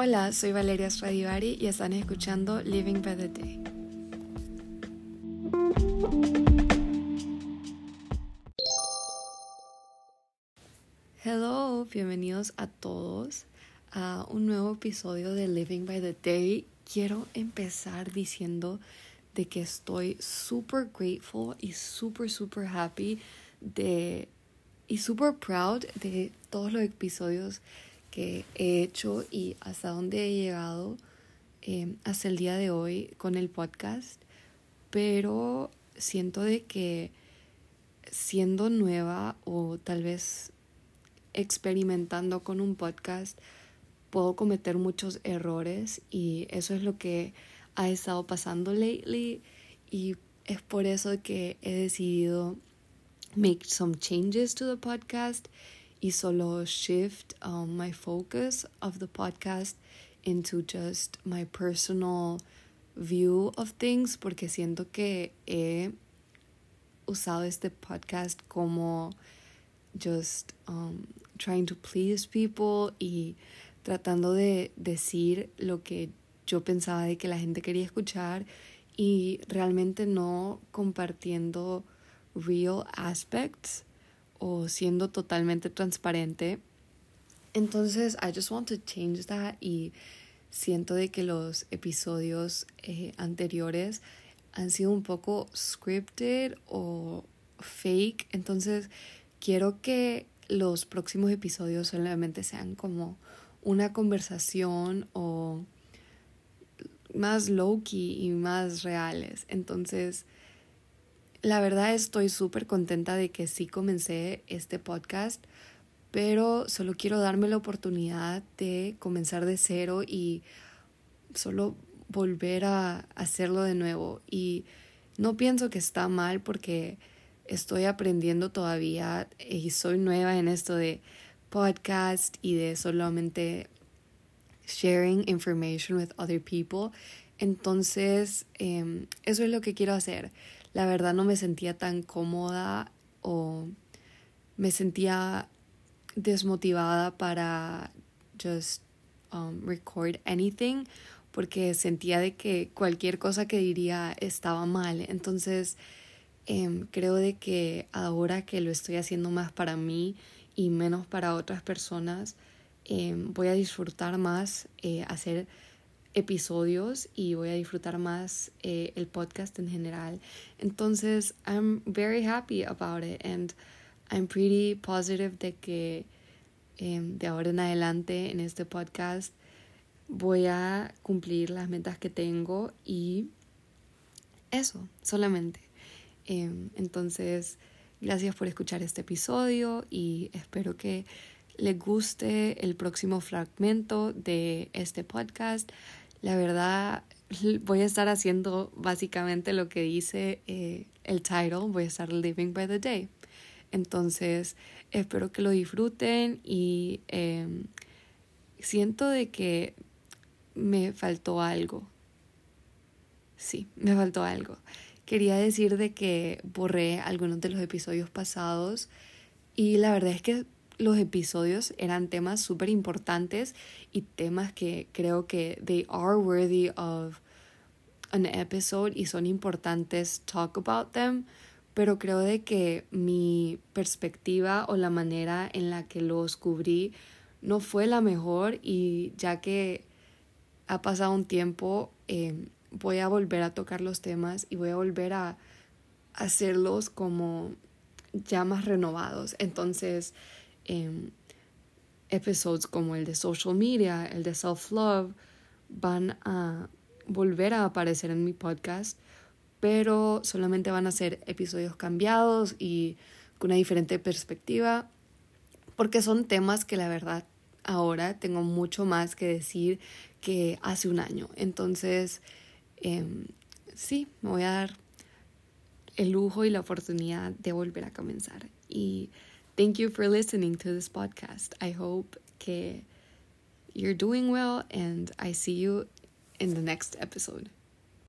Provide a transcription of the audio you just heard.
Hola, soy Valeria Stradivari y están escuchando Living by the Day. Hello, bienvenidos a todos a un nuevo episodio de Living by the Day. Quiero empezar diciendo de que estoy super grateful y super super happy de y super proud de todos los episodios que he hecho y hasta dónde he llegado eh, hasta el día de hoy con el podcast, pero siento de que siendo nueva o tal vez experimentando con un podcast, puedo cometer muchos errores y eso es lo que ha estado pasando lately y es por eso que he decidido make some changes to the podcast y solo shift um, my focus of the podcast into just my personal view of things porque siento que he usado este podcast como just um, trying to please people y tratando de decir lo que yo pensaba de que la gente quería escuchar y realmente no compartiendo real aspects o siendo totalmente transparente. Entonces, I just want to change that y siento de que los episodios eh, anteriores han sido un poco scripted o fake. Entonces, quiero que los próximos episodios solamente sean como una conversación o más low key y más reales. Entonces, la verdad estoy súper contenta de que sí comencé este podcast, pero solo quiero darme la oportunidad de comenzar de cero y solo volver a hacerlo de nuevo. Y no pienso que está mal porque estoy aprendiendo todavía y soy nueva en esto de podcast y de solamente sharing information with other people. Entonces, em, eso es lo que quiero hacer la verdad no me sentía tan cómoda o me sentía desmotivada para just um, record anything porque sentía de que cualquier cosa que diría estaba mal. Entonces em, creo de que ahora que lo estoy haciendo más para mí y menos para otras personas, em, voy a disfrutar más eh, hacer episodios y voy a disfrutar más eh, el podcast en general. Entonces, I'm very happy about it and I'm pretty positive de que em, de ahora en adelante en este podcast voy a cumplir las metas que tengo y eso, solamente. Em, entonces, gracias por escuchar este episodio y espero que les guste el próximo fragmento de este podcast. La verdad, voy a estar haciendo básicamente lo que dice eh, el title, voy a estar living by the day. Entonces, espero que lo disfruten y em, siento de que me faltó algo. Sí, me faltó algo. Quería decir de que borré algunos de los episodios pasados y la verdad es que los episodios eran temas súper importantes y temas que creo que they are worthy of an episode y son importantes talk about them, pero creo de que mi perspectiva o la manera en la que los cubrí no fue la mejor y ya que ha pasado un tiempo eh, voy a volver a tocar los temas y voy a volver a hacerlos como ya más renovados. Entonces, eh, episodios como el de social media, el de self-love, van a volver a aparecer en mi podcast, pero solamente van a ser episodios cambiados y con una diferente perspectiva, porque son temas que la verdad ahora tengo mucho más que decir que hace un año. Entonces, em, sí, me voy a dar el lujo y la oportunidad de volver a comenzar. Y Thank you for listening to this podcast. I hope que you're doing well and I see you in the next episode.